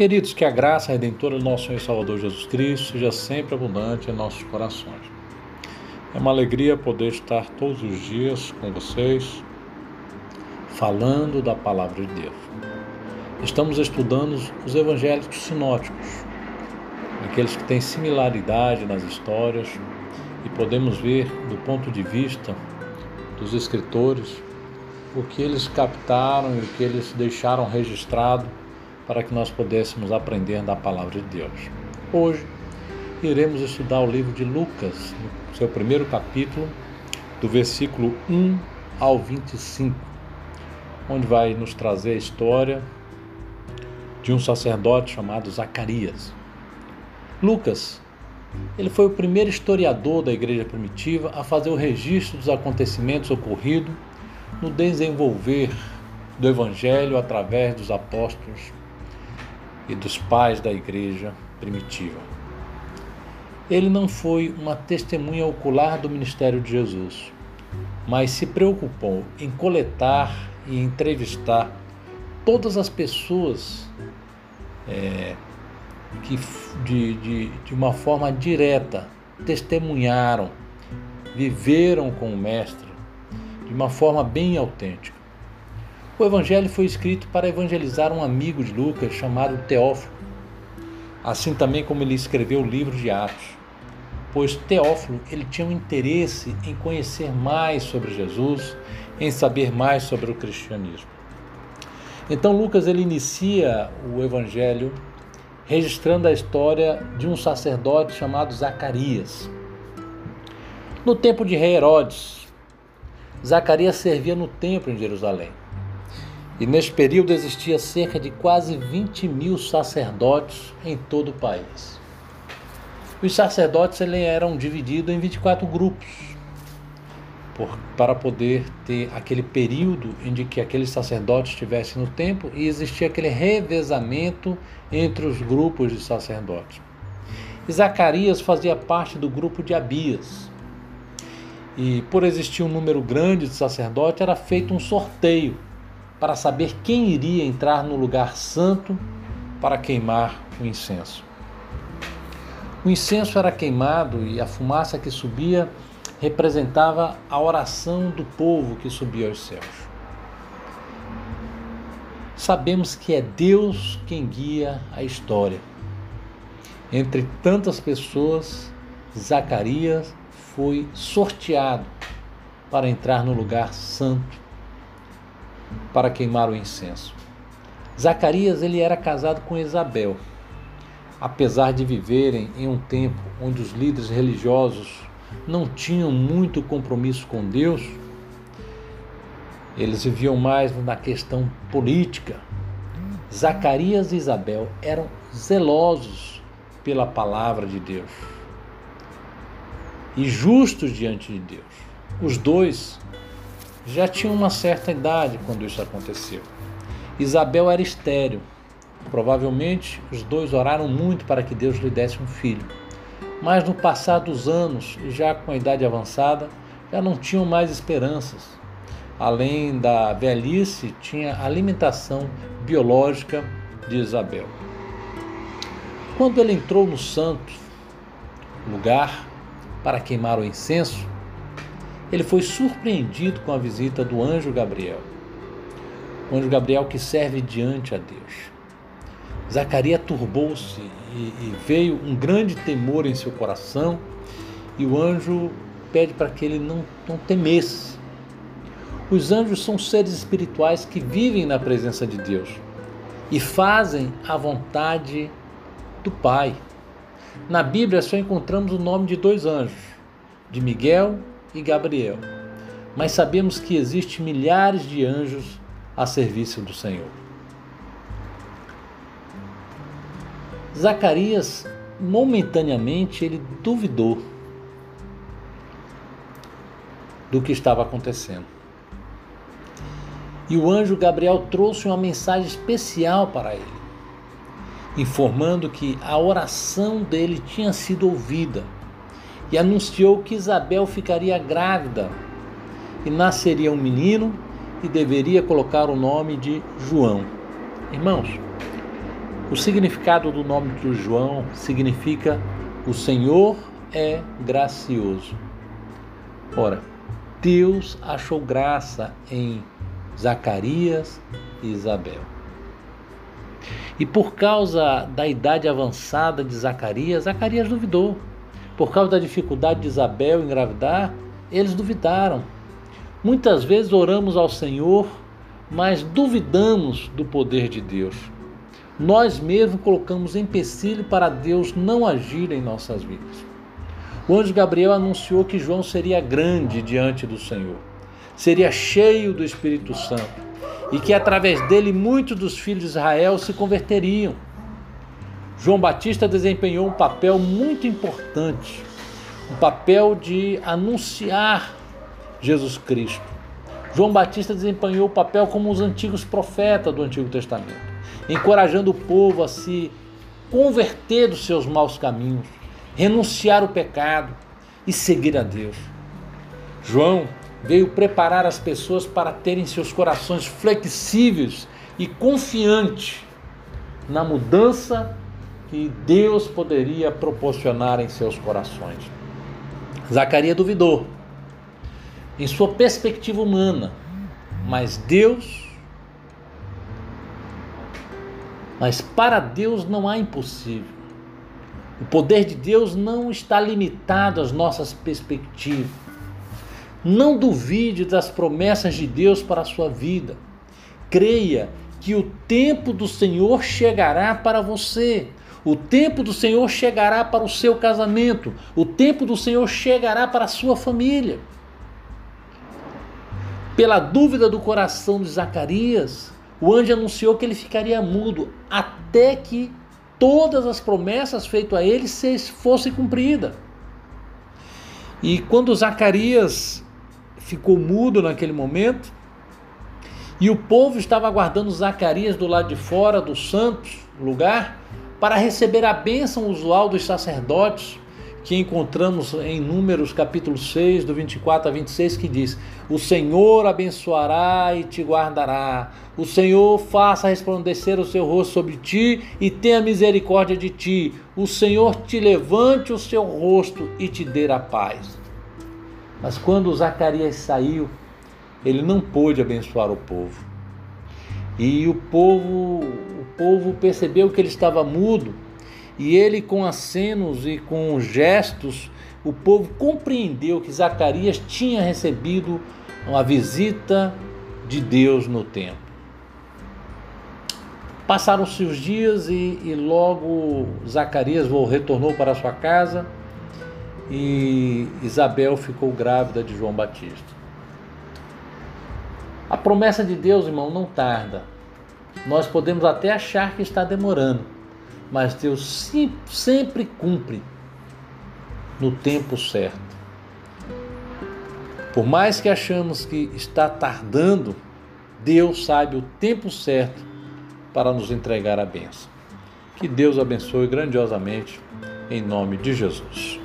Queridos, que a graça redentora do nosso Senhor e Salvador Jesus Cristo seja sempre abundante em nossos corações. É uma alegria poder estar todos os dias com vocês, falando da palavra de Deus. Estamos estudando os evangélicos sinóticos, aqueles que têm similaridade nas histórias e podemos ver do ponto de vista dos escritores o que eles captaram e o que eles deixaram registrado para que nós pudéssemos aprender da palavra de Deus. Hoje iremos estudar o livro de Lucas, no seu primeiro capítulo, do versículo 1 ao 25, onde vai nos trazer a história de um sacerdote chamado Zacarias. Lucas, ele foi o primeiro historiador da igreja primitiva a fazer o registro dos acontecimentos ocorridos no desenvolver do evangelho através dos apóstolos e dos pais da igreja primitiva. Ele não foi uma testemunha ocular do ministério de Jesus, mas se preocupou em coletar e entrevistar todas as pessoas é, que de, de, de uma forma direta testemunharam, viveram com o Mestre de uma forma bem autêntica. O evangelho foi escrito para evangelizar um amigo de Lucas chamado Teófilo, assim também como ele escreveu o livro de Atos, pois Teófilo ele tinha um interesse em conhecer mais sobre Jesus, em saber mais sobre o cristianismo. Então Lucas ele inicia o evangelho registrando a história de um sacerdote chamado Zacarias. No tempo de rei Herodes, Zacarias servia no templo em Jerusalém. E neste período existia cerca de quase 20 mil sacerdotes em todo o país. Os sacerdotes eram divididos em 24 grupos, por, para poder ter aquele período em que aqueles sacerdotes estivessem no templo e existia aquele revezamento entre os grupos de sacerdotes. E Zacarias fazia parte do grupo de Abias. E por existir um número grande de sacerdotes, era feito um sorteio para saber quem iria entrar no lugar santo para queimar o incenso. O incenso era queimado e a fumaça que subia representava a oração do povo que subia aos céus. Sabemos que é Deus quem guia a história. Entre tantas pessoas, Zacarias foi sorteado para entrar no lugar santo para queimar o incenso. Zacarias ele era casado com Isabel. Apesar de viverem em um tempo onde os líderes religiosos não tinham muito compromisso com Deus, eles viviam mais na questão política. Zacarias e Isabel eram zelosos pela palavra de Deus e justos diante de Deus. Os dois já tinha uma certa idade quando isso aconteceu. Isabel era estéril. Provavelmente os dois oraram muito para que Deus lhe desse um filho. Mas no passar dos anos, já com a idade avançada, já não tinham mais esperanças. Além da velhice, tinha a alimentação biológica de Isabel. Quando ele entrou no santo lugar para queimar o incenso, ele foi surpreendido com a visita do anjo Gabriel. O anjo Gabriel que serve diante a Deus. Zacarias turbou-se e, e veio um grande temor em seu coração, e o anjo pede para que ele não, não temesse. Os anjos são seres espirituais que vivem na presença de Deus e fazem a vontade do Pai. Na Bíblia só encontramos o nome de dois anjos, de Miguel e Gabriel, mas sabemos que existem milhares de anjos a serviço do Senhor. Zacarias, momentaneamente, ele duvidou do que estava acontecendo. E o anjo Gabriel trouxe uma mensagem especial para ele, informando que a oração dele tinha sido ouvida e anunciou que Isabel ficaria grávida e nasceria um menino e deveria colocar o nome de João. Irmãos, O significado do nome de João significa o Senhor é gracioso. Ora, Deus achou graça em Zacarias e Isabel. E por causa da idade avançada de Zacarias, Zacarias duvidou. Por causa da dificuldade de Isabel engravidar, eles duvidaram. Muitas vezes oramos ao Senhor, mas duvidamos do poder de Deus. Nós mesmos colocamos empecilho para Deus não agir em nossas vidas. O anjo Gabriel anunciou que João seria grande diante do Senhor, seria cheio do Espírito Santo e que através dele muitos dos filhos de Israel se converteriam. João Batista desempenhou um papel muito importante, um papel de anunciar Jesus Cristo. João Batista desempenhou o papel como os antigos profetas do Antigo Testamento, encorajando o povo a se converter dos seus maus caminhos, renunciar o pecado e seguir a Deus. João veio preparar as pessoas para terem seus corações flexíveis e confiantes na mudança que Deus poderia proporcionar em seus corações. Zacarias duvidou em sua perspectiva humana, mas Deus mas para Deus não há impossível. O poder de Deus não está limitado às nossas perspectivas. Não duvide das promessas de Deus para a sua vida. Creia que o tempo do Senhor chegará para você. O tempo do Senhor chegará para o seu casamento. O tempo do Senhor chegará para a sua família. Pela dúvida do coração de Zacarias, o anjo anunciou que ele ficaria mudo até que todas as promessas feitas a ele fossem cumpridas. E quando Zacarias ficou mudo naquele momento. E o povo estava aguardando Zacarias do lado de fora do santo lugar para receber a bênção usual dos sacerdotes, que encontramos em Números capítulo 6, do 24 a 26, que diz: O Senhor abençoará e te guardará. O Senhor faça resplandecer o seu rosto sobre ti e tenha misericórdia de ti. O Senhor te levante o seu rosto e te dê a paz. Mas quando Zacarias saiu, ele não pôde abençoar o povo. E o povo, o povo percebeu que ele estava mudo, e ele com acenos e com gestos, o povo compreendeu que Zacarias tinha recebido uma visita de Deus no templo. Passaram-se os dias e, e logo Zacarias retornou para sua casa e Isabel ficou grávida de João Batista. A promessa de Deus, irmão, não tarda. Nós podemos até achar que está demorando, mas Deus sempre cumpre no tempo certo. Por mais que achamos que está tardando, Deus sabe o tempo certo para nos entregar a bênção. Que Deus abençoe grandiosamente em nome de Jesus.